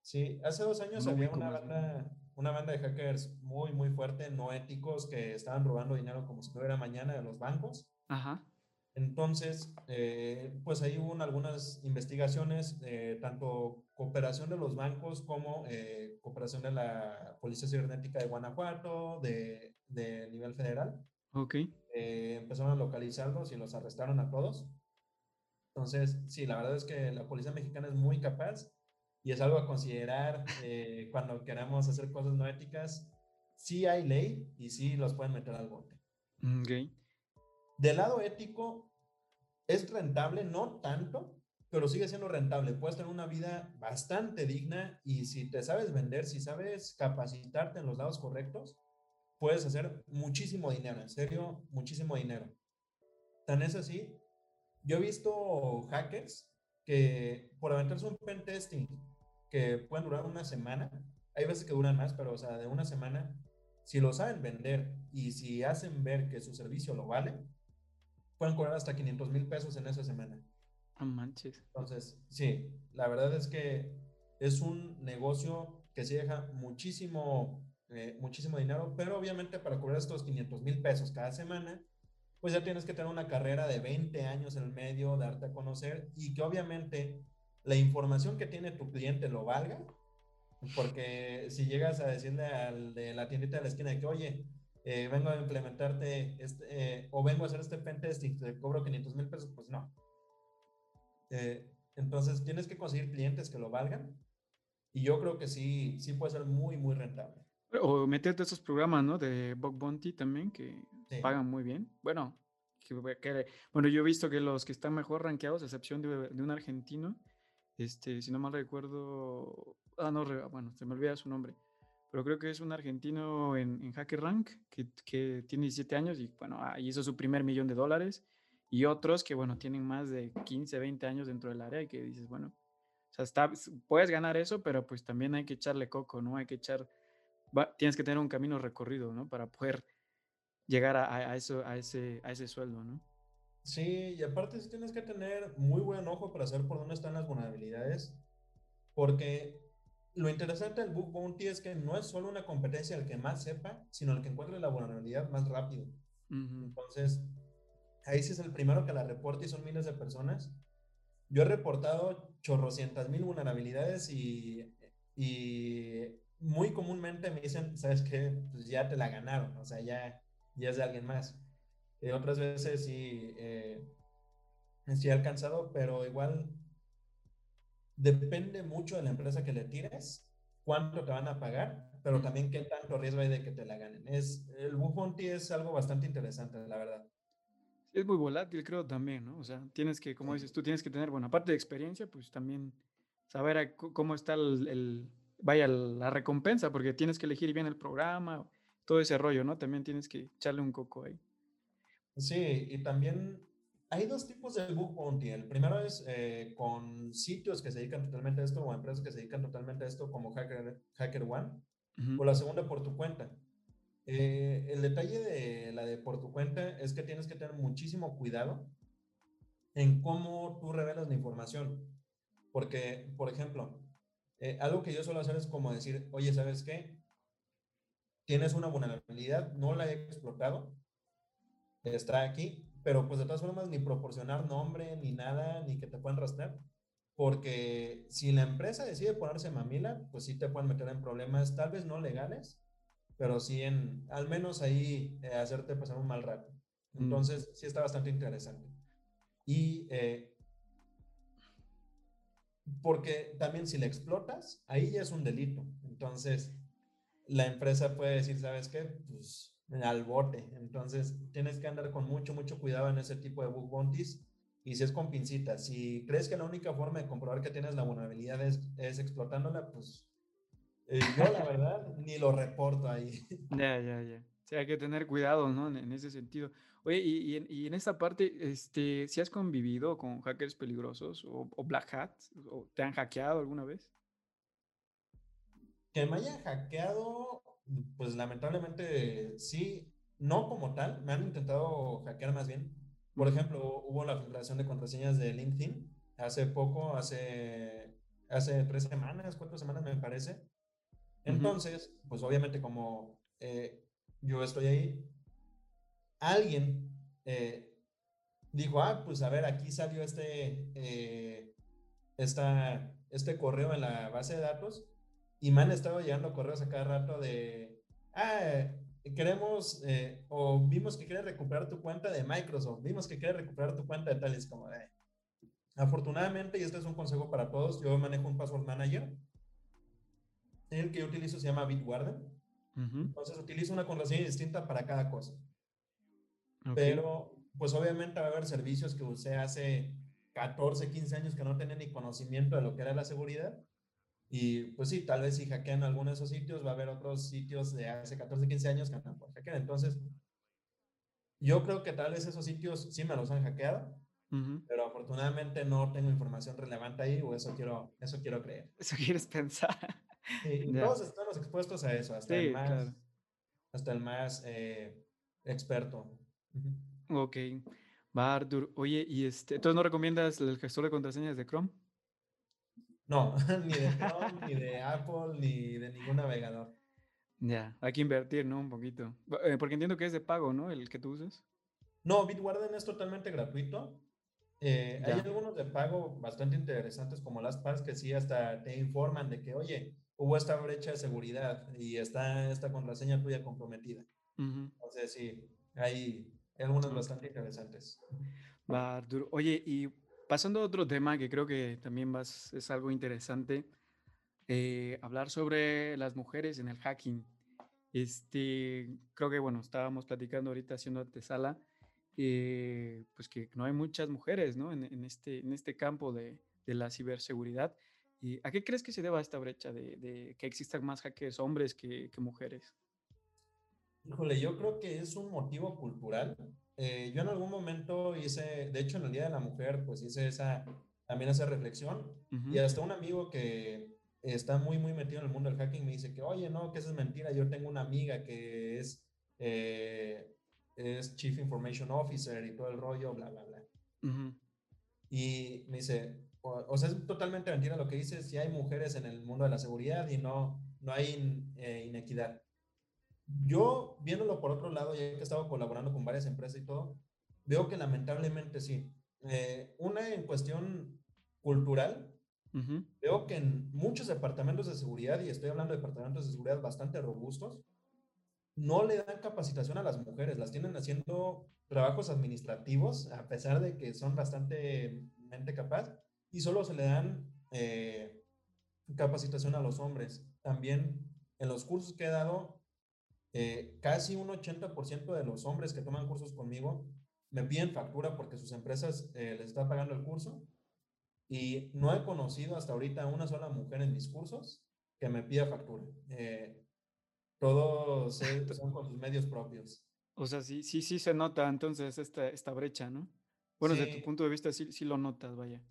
Sí, hace dos años había una banda, una banda de hackers muy, muy fuerte, no éticos, que estaban robando dinero como si fuera mañana de los bancos. Ajá. Entonces, eh, pues ahí hubo algunas investigaciones, eh, tanto cooperación de los bancos como eh, cooperación de la Policía Cibernética de Guanajuato, de, de nivel federal. Ok. empezaron a localizarlos y los arrestaron a todos. Entonces, sí, la verdad es que la Policía Mexicana es muy capaz y es algo a considerar cuando queramos hacer cosas no éticas. Sí hay ley y sí los pueden meter al bote. Ok. Del lado ético, es rentable, no tanto, pero sigue siendo rentable. Puedes tener una vida bastante digna y si te sabes vender, si sabes capacitarte en los lados correctos, puedes hacer muchísimo dinero, en serio, muchísimo dinero. Tan es así, yo he visto hackers que por aventarse un pen testing que pueden durar una semana, hay veces que duran más, pero o sea, de una semana, si lo saben vender y si hacen ver que su servicio lo vale, pueden cobrar hasta 500 mil pesos en esa semana. No manches. Entonces, sí, la verdad es que es un negocio que sí deja muchísimo, eh, muchísimo dinero, pero obviamente para cobrar estos 500 mil pesos cada semana, pues ya tienes que tener una carrera de 20 años en el medio, darte a conocer y que obviamente la información que tiene tu cliente lo valga, porque si llegas a decirle al de la tiendita de la esquina que, oye, eh, vengo a implementarte este, eh, o vengo a hacer este pentest y te cobro 500 mil pesos, pues no. Eh, entonces tienes que conseguir clientes que lo valgan y yo creo que sí, sí puede ser muy, muy rentable. O meterte esos programas, ¿no? De Bug Bounty también, que pagan muy bien. Bueno, bueno, yo he visto que los que están mejor rankeados, a excepción de, de, un argentino, este, si no mal recuerdo, ah, no, bueno, se me olvida su nombre, pero creo que es un argentino en, en Hacker Rank que, que, tiene 17 años y, bueno, ahí hizo su primer millón de dólares. Y otros que, bueno, tienen más de 15, 20 años dentro del área y que dices, bueno, o sea, está, puedes ganar eso, pero pues también hay que echarle coco, ¿no? Hay que echar, tienes que tener un camino recorrido, ¿no? Para poder llegar a, eso, a, ese, a ese sueldo, ¿no? Sí, y aparte sí tienes que tener muy buen ojo para saber por dónde están las vulnerabilidades, porque lo interesante del Bug Bounty es que no es solo una competencia el que más sepa, sino el que encuentre la vulnerabilidad más rápido. Entonces, ahí sí es el primero que la reporta y son miles de personas. Yo he reportado chorrocientas mil vulnerabilidades y, y muy comúnmente me dicen, ¿sabes qué? Pues ya te la ganaron, o sea, ya, ya es de alguien más. Eh, otras veces sí, eh, sí he alcanzado, pero igual depende mucho de la empresa que le tires, cuánto te van a pagar, pero también qué tanto riesgo hay de que te la ganen. Es, el Bug es algo bastante interesante, la verdad. Es muy volátil, creo también, ¿no? O sea, tienes que, como dices tú, tienes que tener, bueno, aparte de experiencia, pues también saber cómo está el, vaya, la recompensa, porque tienes que elegir bien el programa, todo ese rollo, ¿no? También tienes que echarle un coco ahí. Sí, y también hay dos tipos de bug bounty. El primero es eh, con sitios que se dedican totalmente a esto o empresas que se dedican totalmente a esto como Hacker, Hacker One. O la segunda por tu cuenta. Eh, el detalle de la de por tu cuenta es que tienes que tener muchísimo cuidado en cómo tú revelas la información. Porque, por ejemplo, eh, algo que yo suelo hacer es como decir, oye, ¿sabes qué? Tienes una vulnerabilidad, no la he explotado, está aquí, pero pues de todas formas ni proporcionar nombre, ni nada, ni que te puedan rastrear. Porque si la empresa decide ponerse mamila, pues sí te pueden meter en problemas, tal vez no legales, pero sí en, al menos ahí, eh, hacerte pasar un mal rato. Mm. Entonces, sí está bastante interesante. Y eh, porque también si la explotas, ahí ya es un delito. Entonces, la empresa puede decir, ¿sabes qué? Pues al bote. Entonces, tienes que andar con mucho, mucho cuidado en ese tipo de bug bounties. Y si es con pincitas, si crees que la única forma de comprobar que tienes la vulnerabilidad es, es explotándola, pues eh, yo la verdad ni lo reporto ahí. Ya, ya, ya. Sí, hay que tener cuidado, ¿no? En, ese sentido. Oye, y, y, en, esta parte, este, ¿si has convivido con hackers peligrosos o, o black hat? ¿O te han hackeado alguna vez? Que me hayan hackeado, pues lamentablemente sí, no como tal, me han intentado hackear más bien. Por ejemplo, hubo la filtración de contraseñas de LinkedIn hace poco, hace, hace tres semanas, cuatro semanas me parece. Entonces, pues obviamente como eh, yo estoy ahí, alguien eh, dijo, ah, pues a ver, aquí salió este, eh, este correo en la base de datos y me han estado llegando correos a cada rato de, ah, queremos, eh, o vimos que quieres recuperar tu cuenta de Microsoft, vimos que quieres recuperar tu cuenta de tal, es como afortunadamente, y este es un consejo para todos, yo manejo un password manager, el que yo utilizo se llama Bitwarden, entonces utilizo una contraseña distinta para cada cosa. Pero, pues obviamente va a haber servicios que usé hace 14, 15 años que no tenía ni conocimiento de lo que era la seguridad y pues sí, tal vez si hackean alguno de esos sitios, va a haber otros sitios de hace 14, 15 años que no pueden hackear. Entonces, yo creo que tal vez esos sitios sí me los han hackeado, pero afortunadamente no tengo información relevante ahí, o eso quiero, eso quiero creer. Eso quieres pensar. Sí, todos estamos expuestos a eso, hasta el más, hasta el más eh, experto. Ok. Va, Artur. Oye, y este, ¿entonces no recomiendas el gestor de contraseñas de Chrome? No, ni de Chrome, ni de Apple, ni de ningún navegador. Ya, hay que invertir, ¿no? Un poquito. Eh, porque entiendo que es de pago, ¿no? El que tú usas. No, Bitwarden es totalmente gratuito. Eh, hay algunos de pago bastante interesantes como las PAS que sí hasta te informan de que, oye, hubo esta brecha de seguridad y está esta contraseña tuya comprometida. Entonces sí, hay, algunos bastante interesantes. Va, Arturo. Oye, y pasando a otro tema que creo que también vas, es algo interesante, eh, hablar sobre las mujeres en el hacking. Este, creo que, bueno, estábamos platicando ahorita haciendo antesala eh, pues que no hay muchas mujeres ¿no? en, este, en este campo de, de la ciberseguridad. ¿Y ¿A qué crees que se deba esta brecha de, de que existan más hackers hombres que, que, mujeres? Híjole, yo creo que es un motivo cultural. Eh, yo en algún momento hice, de hecho en el Día de la Mujer, pues hice esa, también esa reflexión. Y hasta un amigo que está muy, muy metido en el mundo del hacking me dice que, oye, no, que eso es mentira. Yo tengo una amiga que es eh, es Chief Information Officer y todo el rollo, bla, bla, bla. Y me dice, o, sea, es totalmente mentira lo que dice, si hay mujeres en el mundo de la seguridad y no, no hay eh, inequidad. Yo, viéndolo por otro lado, ya que he estado colaborando con varias empresas y todo, veo que lamentablemente sí. Eh, una en cuestión cultural, veo que en muchos departamentos de seguridad, y estoy hablando de departamentos de seguridad bastante robustos, no le dan capacitación a las mujeres, las tienen haciendo trabajos administrativos, a pesar de que son bastante mente capaz, y solo se le dan eh, capacitación a los hombres. También en los cursos que he dado, eh, casi un 80% de los hombres que toman cursos conmigo me piden factura porque sus empresas eh, les están pagando el curso. Y no he conocido hasta ahorita una sola mujer en mis cursos que me pida factura. Todos son con sus medios propios. O sea, sí, sí, sí se nota entonces esta, esta brecha, ¿no? Bueno, desde tu punto de vista sí, sí lo notas, vaya.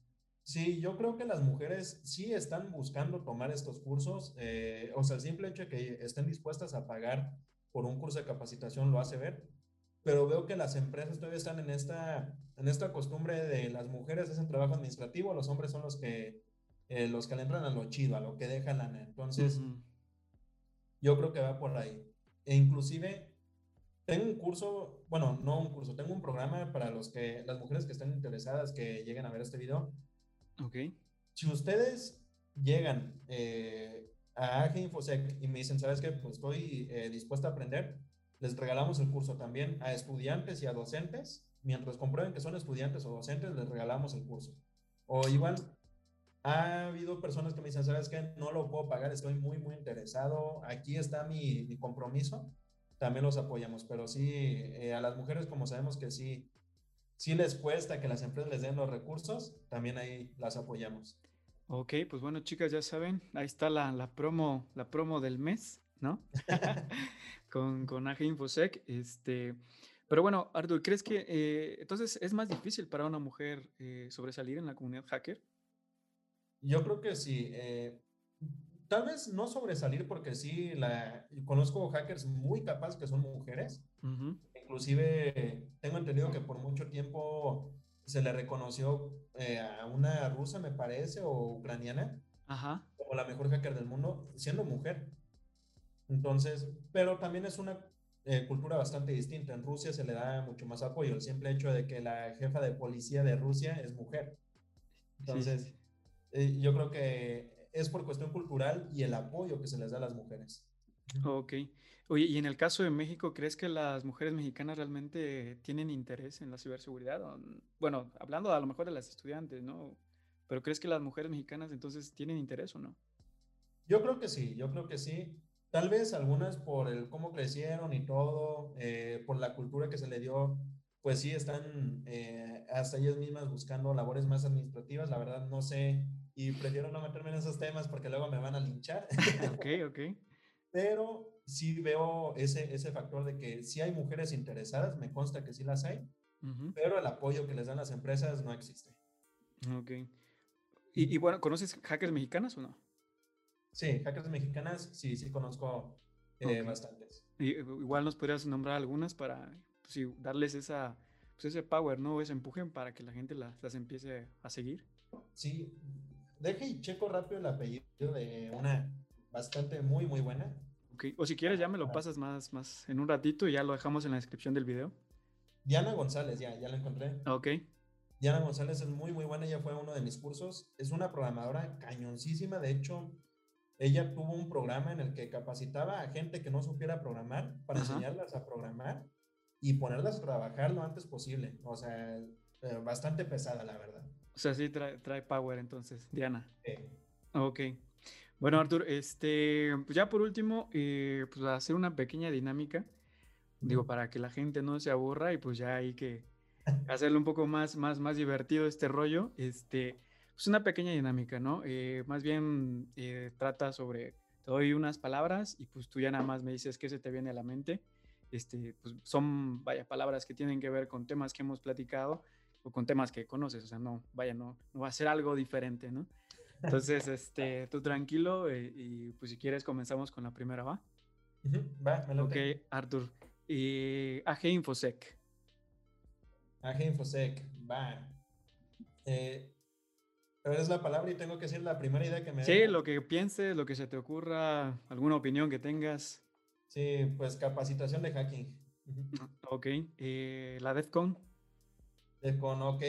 Sí, yo creo que las mujeres sí están buscando tomar estos cursos. Eh, o sea, el simple hecho de que estén dispuestas a pagar por un curso de capacitación lo hace ver. Pero veo que las empresas todavía están en esta, en esta costumbre de las mujeres hacen trabajo administrativo, los hombres son los que, eh, los que le entran a lo chido, a lo que dejan la... Entonces, yo creo que va por ahí. E inclusive tengo un curso, bueno, no un curso, tengo un programa para los que, las mujeres que estén interesadas que lleguen a ver este video. Ok. Si ustedes llegan eh, a AG Infosec y me dicen, ¿sabes qué? Pues estoy eh, dispuesta a aprender, les regalamos el curso también a estudiantes y a docentes. Mientras comprueben que son estudiantes o docentes, les regalamos el curso. O igual, ha habido personas que me dicen, ¿sabes qué? No lo puedo pagar, estoy muy, muy interesado, aquí está mi, mi compromiso, también los apoyamos, pero sí, eh, a las mujeres como sabemos que sí, sí les cuesta que las empresas les den los recursos, también ahí las apoyamos. Ok, pues bueno, chicas, ya saben, ahí está la, la promo, la promo del mes, ¿no? con, con AG Infosec, este... Pero bueno, Artur, ¿crees que eh, entonces es más difícil para una mujer eh, sobresalir en la comunidad hacker? Yo creo que sí. Eh, tal vez no sobresalir porque sí, la, conozco hackers muy capaces que son mujeres. Inclusive tengo entendido que por mucho tiempo se le reconoció eh, a una rusa, me parece, o ucraniana, como la mejor hacker del mundo, siendo mujer. Entonces, pero también es una eh, cultura bastante distinta. En Rusia se le da mucho más apoyo, el simple hecho de que la jefa de policía de Rusia es mujer. Entonces, eh, yo creo que es por cuestión cultural y el apoyo que se les da a las mujeres. Ok. Oye, y en el caso de México, ¿crees que las mujeres mexicanas realmente tienen interés en la ciberseguridad? bueno, hablando a lo mejor de las estudiantes, ¿no? Pero ¿crees que las mujeres mexicanas entonces tienen interés o no? Yo creo que sí, yo creo que sí. Tal vez algunas por el cómo crecieron y todo, eh, por la cultura que se le dio, pues sí están eh, hasta ellas mismas buscando labores más administrativas. La verdad no sé y prefiero no meterme en esos temas porque luego me van a linchar. ok, ok. Pero sí veo ese, ese factor de que sí hay mujeres interesadas, me consta que sí las hay, pero el apoyo que les dan las empresas no existe. Ok. Y, y, bueno, ¿conoces hackers mexicanas o no? Sí, hackers mexicanas, sí, sí conozco eh, bastantes. Y, igual nos podrías nombrar algunas para pues, darles esa, pues, ese power, ¿no? Ese empuje para que la gente las, las empiece a seguir. Sí, deje y checo rápido el apellido de una bastante muy, muy buena. O si quieres ya me lo pasas más, más en un ratito y ya lo dejamos en la descripción del video. Diana González, ya, ya la encontré. Ok. Diana González es muy, muy buena. Ella fue uno de mis cursos. Es una programadora cañoncísima. De hecho, ella tuvo un programa en el que capacitaba a gente que no supiera programar para enseñarlas a programar y ponerlas a trabajar lo antes posible. O sea, eh, bastante pesada, la verdad. O sea, sí trae, trae power entonces, Diana. Sí. Ok. Bueno, Artur, este, pues ya por último, eh, pues hacer una pequeña dinámica, digo, para que la gente no se aburra y pues ya hay que hacerlo un poco más, más, más divertido este rollo. Este, es una pequeña dinámica, ¿no? Eh, más bien eh, trata sobre, te doy unas palabras y pues tú ya nada más me dices qué se te viene a la mente. Este, pues son, vaya, palabras que tienen que ver con temas que hemos platicado o con temas que conoces, o sea, no, vaya, no, no va a ser algo diferente, ¿no? Entonces, este, tú tranquilo eh, y pues si quieres comenzamos con la primera, ¿va? va, me lo Ok, Artur. Y AG Infosec. AG Infosec, va. Eh, pero es la palabra y tengo que decir la primera idea que me... Sí, lo que pienses, lo que se te ocurra, alguna opinión que tengas. Sí, pues capacitación de hacking. Ok, eh, la DEFCON. DEFCON, ok,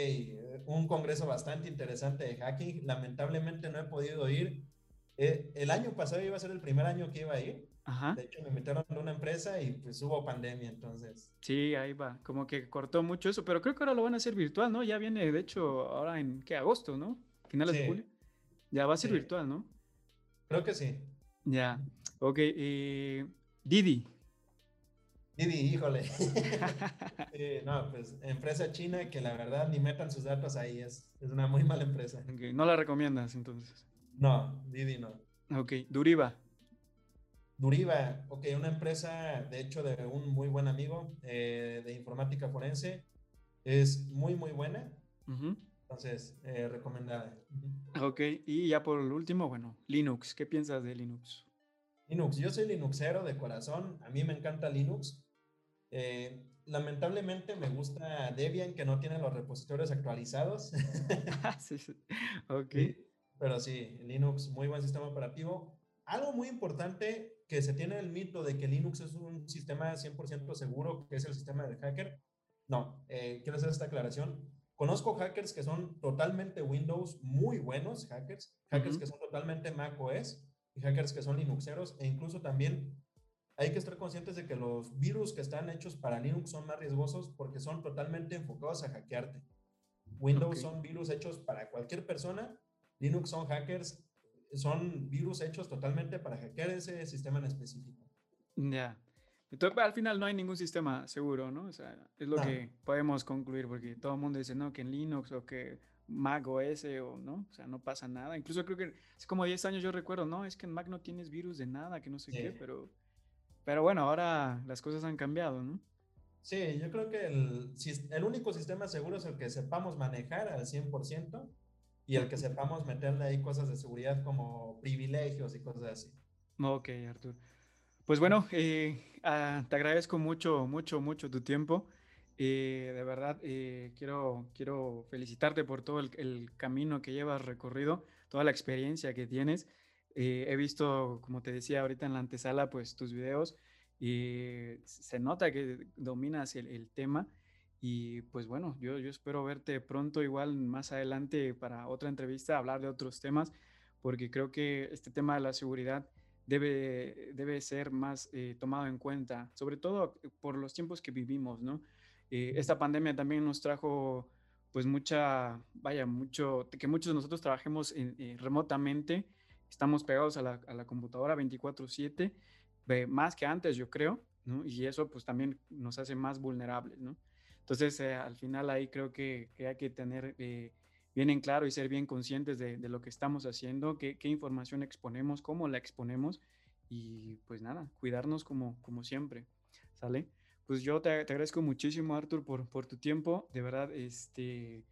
un congreso bastante interesante de hacking. Lamentablemente no he podido ir. Eh, el año pasado iba a ser el primer año que iba a ir. Ajá. De hecho, me metieron en una empresa y pues hubo pandemia, entonces. Sí, ahí va. Como que cortó mucho eso, pero creo que ahora lo van a hacer virtual, ¿no? Ya viene, de hecho, ahora en, ¿qué? Agosto, ¿no? finales de julio. Ya va a ser virtual, ¿no? Creo que sí. Ya. Ok. Eh, Didi. Didi, híjole. no, pues empresa china que la verdad ni metan sus datos ahí. Es, es una muy mala empresa. No la recomiendas entonces. No, Didi no. Ok. Duriva. Duriva, ok, una empresa, de hecho, de un muy buen amigo eh, de informática forense. Es muy, muy buena. Entonces, eh, recomendada. Ok, y ya por último, bueno, Linux. ¿Qué piensas de Linux? Linux, yo soy Linuxero de corazón. A mí me encanta Linux. Eh, lamentablemente me gusta Debian, que no tiene los repositorios actualizados. sí, sí. Ok. pero sí, Linux, muy buen sistema operativo. Algo muy importante que se tiene el mito de que Linux es un sistema 100% seguro, que es el sistema del hacker. No, eh, quiero hacer esta aclaración. Conozco hackers que son totalmente Windows, muy buenos hackers, hackers que son totalmente Mac OS y hackers que son Linuxeros e incluso también hay que estar conscientes de que los virus que están hechos para Linux son más riesgosos porque son totalmente enfocados a hackearte. Windows son virus hechos para cualquier persona, Linux son hackers, son virus hechos totalmente para hackear ese sistema en específico. Ya. Entonces, al final no hay ningún sistema seguro, ¿no? O sea, es lo que podemos concluir, porque todo el mundo dice, no, que en Linux o que Mac OS o no, o sea, no pasa nada. Incluso creo que hace como 10 años yo recuerdo, no, es que en Mac no tienes virus de nada, que no sé qué, pero, pero bueno, ahora las cosas han cambiado, ¿no? Sí, yo creo que el, el único sistema seguro es el que sepamos manejar al 100% y el que sepamos meterle ahí cosas de seguridad como privilegios y cosas así. Ok, Artur. Pues bueno, eh, ah, te agradezco mucho, mucho, mucho tu tiempo. Eh, de verdad, eh, quiero, quiero felicitarte por todo el, camino que llevas recorrido, toda la experiencia que tienes. He visto, como te decía ahorita en la antesala, pues tus videos y se nota que dominas el, tema. Y pues bueno, yo, yo espero verte pronto, igual más adelante para otra entrevista, hablar de otros temas, porque creo que este tema de la seguridad debe, debe ser más eh, tomado en cuenta, sobre todo por los tiempos que vivimos, ¿no? Eh, esta pandemia también nos trajo pues mucha, vaya, mucho, que muchos de nosotros trabajemos eh, remotamente, estamos pegados a la, a la computadora 24/7, más que antes yo creo, ¿no? Y eso pues también nos hace más vulnerables, ¿no? Entonces al final ahí creo que, que hay que tener bien en claro y ser bien conscientes de, lo que estamos haciendo, qué, información exponemos, cómo la exponemos y pues nada, cuidarnos como, como siempre, ¿sale? Pues yo te, agradezco muchísimo, Arthur, por, por tu tiempo, de verdad, este,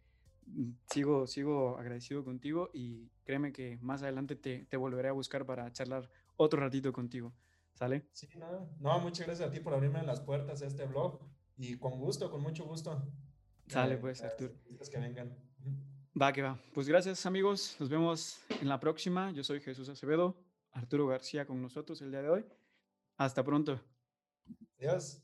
sigo, sigo agradecido contigo y créeme que más adelante te, te volveré a buscar para charlar otro ratito contigo, ¿sale? Sí, no, no, muchas gracias a ti por abrirme las puertas a este blog y con gusto, con mucho gusto. Sale pues, Artur. Que vengan. Va que va. Pues gracias amigos. Nos vemos en la próxima. Yo soy Jesús Acevedo. Arturo García con nosotros el día de hoy. Hasta pronto. Adiós.